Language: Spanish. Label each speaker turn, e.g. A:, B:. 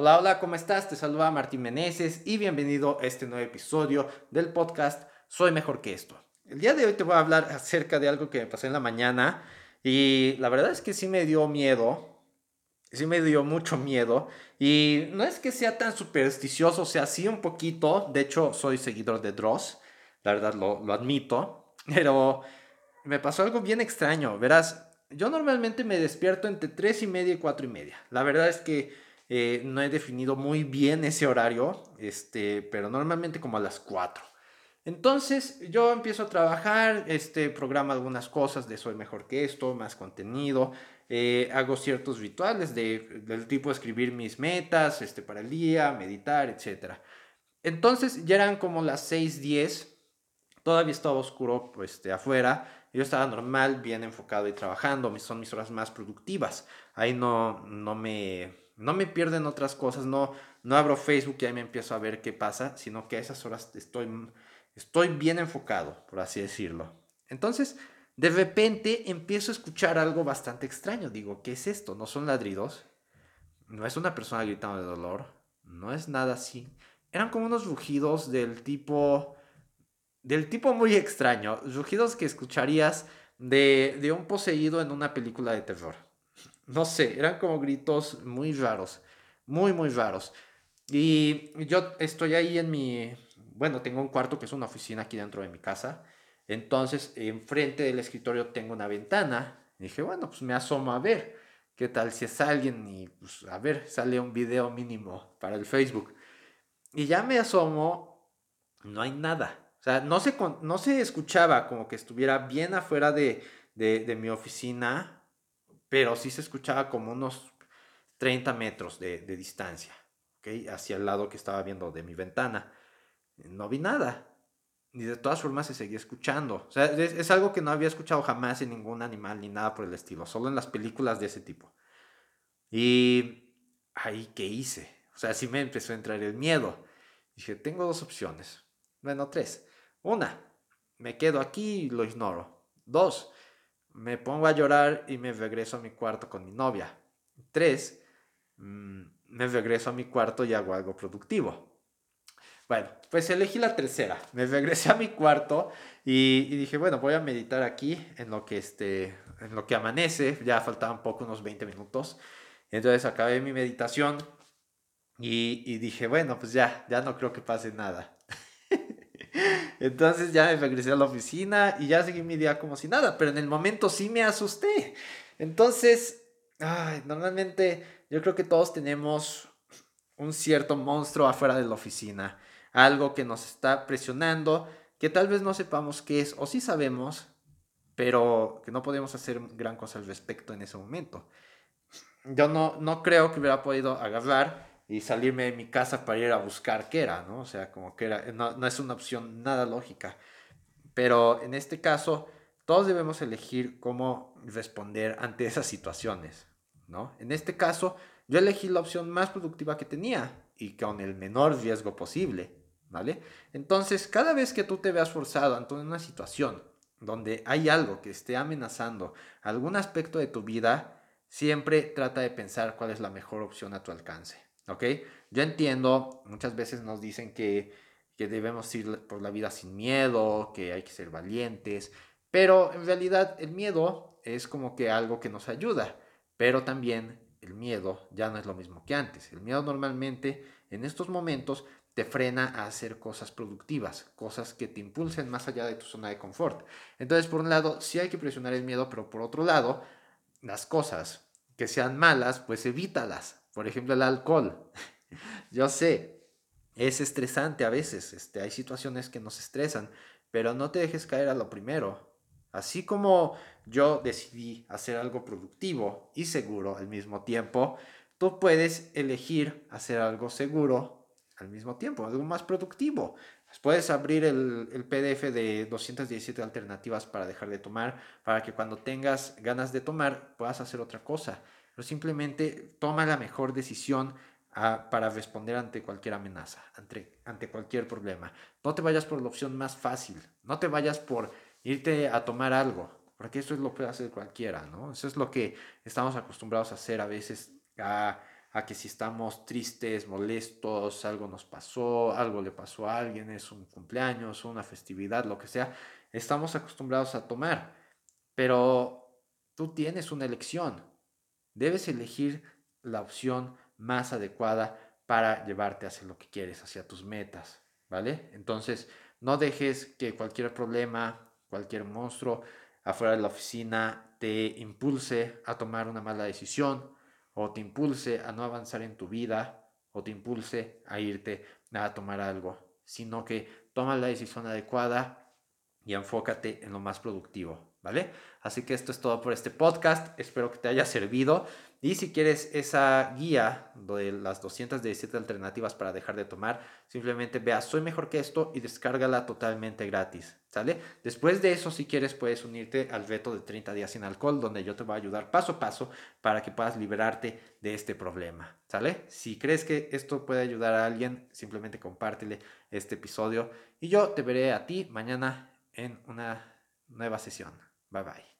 A: Hola, hola, ¿cómo estás? Te saluda Martín Meneses y bienvenido a este nuevo episodio del podcast Soy Mejor que esto. El día de hoy te voy a hablar acerca de algo que me pasó en la mañana y la verdad es que sí me dio miedo, sí me dio mucho miedo y no es que sea tan supersticioso, o sea, sí un poquito, de hecho soy seguidor de Dross, la verdad lo, lo admito, pero me pasó algo bien extraño, verás, yo normalmente me despierto entre 3 y media y 4 y media, la verdad es que eh, no he definido muy bien ese horario, este, pero normalmente como a las 4. Entonces yo empiezo a trabajar, este, programa algunas cosas de soy mejor que esto, más contenido, eh, hago ciertos rituales de, del tipo escribir mis metas este, para el día, meditar, etc. Entonces ya eran como las 6.10, todavía estaba oscuro este, afuera, yo estaba normal, bien enfocado y trabajando, son mis horas más productivas, ahí no, no me no me pierden otras cosas, no, no abro Facebook y ahí me empiezo a ver qué pasa, sino que a esas horas estoy, estoy bien enfocado, por así decirlo. Entonces, de repente empiezo a escuchar algo bastante extraño. Digo, ¿qué es esto? No son ladridos, no es una persona gritando de dolor, no es nada así. Eran como unos rugidos del tipo, del tipo muy extraño, rugidos que escucharías de, de un poseído en una película de terror. No sé, eran como gritos muy raros, muy, muy raros. Y yo estoy ahí en mi, bueno, tengo un cuarto que es una oficina aquí dentro de mi casa. Entonces, enfrente del escritorio tengo una ventana. Y dije, bueno, pues me asomo a ver qué tal si es alguien y pues a ver, sale un video mínimo para el Facebook. Y ya me asomo, no hay nada. O sea, no se, no se escuchaba como que estuviera bien afuera de, de, de mi oficina pero sí se escuchaba como unos 30 metros de, distancia, ¿okay? hacia el lado que estaba viendo de mi ventana. No vi nada. Y de todas formas se seguía escuchando. O sea, es, algo que no había escuchado jamás en ningún animal ni nada por el estilo, solo en las películas de ese tipo. Y ahí, ¿qué hice? O sea, sí me empezó a entrar el miedo. Dije, tengo dos opciones. Bueno, tres. Una, me quedo aquí y lo ignoro. Dos, me pongo a llorar y me regreso a mi cuarto con mi novia. Tres, mm, me regreso a mi cuarto y hago algo productivo. Bueno, pues elegí la tercera. Me regresé a mi cuarto y, dije, bueno, voy a meditar aquí en lo que, este, en lo que amanece. Ya faltaban poco, unos 20 minutos. Entonces acabé mi meditación y, y dije, bueno, pues ya, ya no creo que pase nada. Entonces ya me regresé a la oficina y ya seguí mi día como si nada, pero en el momento sí me asusté. Entonces, normalmente yo creo que todos tenemos un cierto monstruo afuera de la oficina, algo que nos está presionando, que tal vez no sepamos qué es, o sí sabemos, pero que no podemos hacer gran cosa al respecto en ese momento. Yo no, no creo que hubiera podido agarrar y salirme de mi casa para ir a buscar qué era, ¿no? O sea, como que era, no, es una opción nada lógica. Pero en este caso, todos debemos elegir cómo responder ante esas situaciones, ¿no? En este caso, yo elegí la opción más productiva que tenía y con el menor riesgo posible, ¿vale? Entonces, cada vez que tú te veas forzado ante una situación donde hay algo que esté amenazando algún aspecto de tu vida, siempre trata de pensar cuál es la mejor opción a tu alcance. ¿Ok? Yo entiendo, muchas veces nos dicen que, que debemos ir por la vida sin miedo, que hay que ser valientes, pero en realidad el miedo es como que algo que nos ayuda, pero también el miedo ya no es lo mismo que antes. El miedo normalmente en estos momentos te frena a hacer cosas productivas, cosas que te impulsen más allá de tu zona de confort. Entonces, por un lado, sí hay que presionar el miedo, pero por otro lado, las cosas que sean malas, pues evítalas. Por ejemplo, el alcohol. Yo sé, es estresante a veces, este, hay situaciones que nos estresan, pero no te dejes caer a lo primero. Así como yo decidí hacer algo productivo y seguro al mismo tiempo, tú puedes elegir hacer algo seguro al mismo tiempo, algo más productivo. Puedes abrir el, el, PDF de 217 alternativas para dejar de tomar, para que cuando tengas ganas de tomar puedas hacer otra cosa pero simplemente toma la mejor decisión ah, para responder ante cualquier amenaza, ante, ante cualquier problema. No te vayas por la opción más fácil, no te vayas por irte a tomar algo, porque eso es lo que hace cualquiera, ¿no? Eso es lo que estamos acostumbrados a hacer a veces, a, a que si estamos tristes, molestos, algo nos pasó, algo le pasó a alguien, es un cumpleaños, una festividad, lo que sea, estamos acostumbrados a tomar. Pero tú tienes una elección. Debes elegir la opción más adecuada para llevarte hacia lo que quieres, hacia tus metas, ¿vale? Entonces, no dejes que cualquier problema, cualquier monstruo afuera de la oficina te impulse a tomar una mala decisión o te impulse a no avanzar en tu vida o te impulse a irte a tomar algo, sino que toma la decisión adecuada y enfócate en lo más productivo, ¿vale? Así que esto es todo por este podcast, espero que te haya servido. Y si quieres esa guía de las 217 alternativas para dejar de tomar, simplemente vea Soy mejor que esto y descárgala totalmente gratis, ¿sale? Después de eso, si quieres, puedes unirte al reto de 30 días sin alcohol, donde yo te voy a ayudar paso a paso para que puedas liberarte de este problema, ¿sale? Si crees que esto puede ayudar a alguien, simplemente compártele este episodio y yo te veré a ti mañana en una nueva sesión. Bye bye.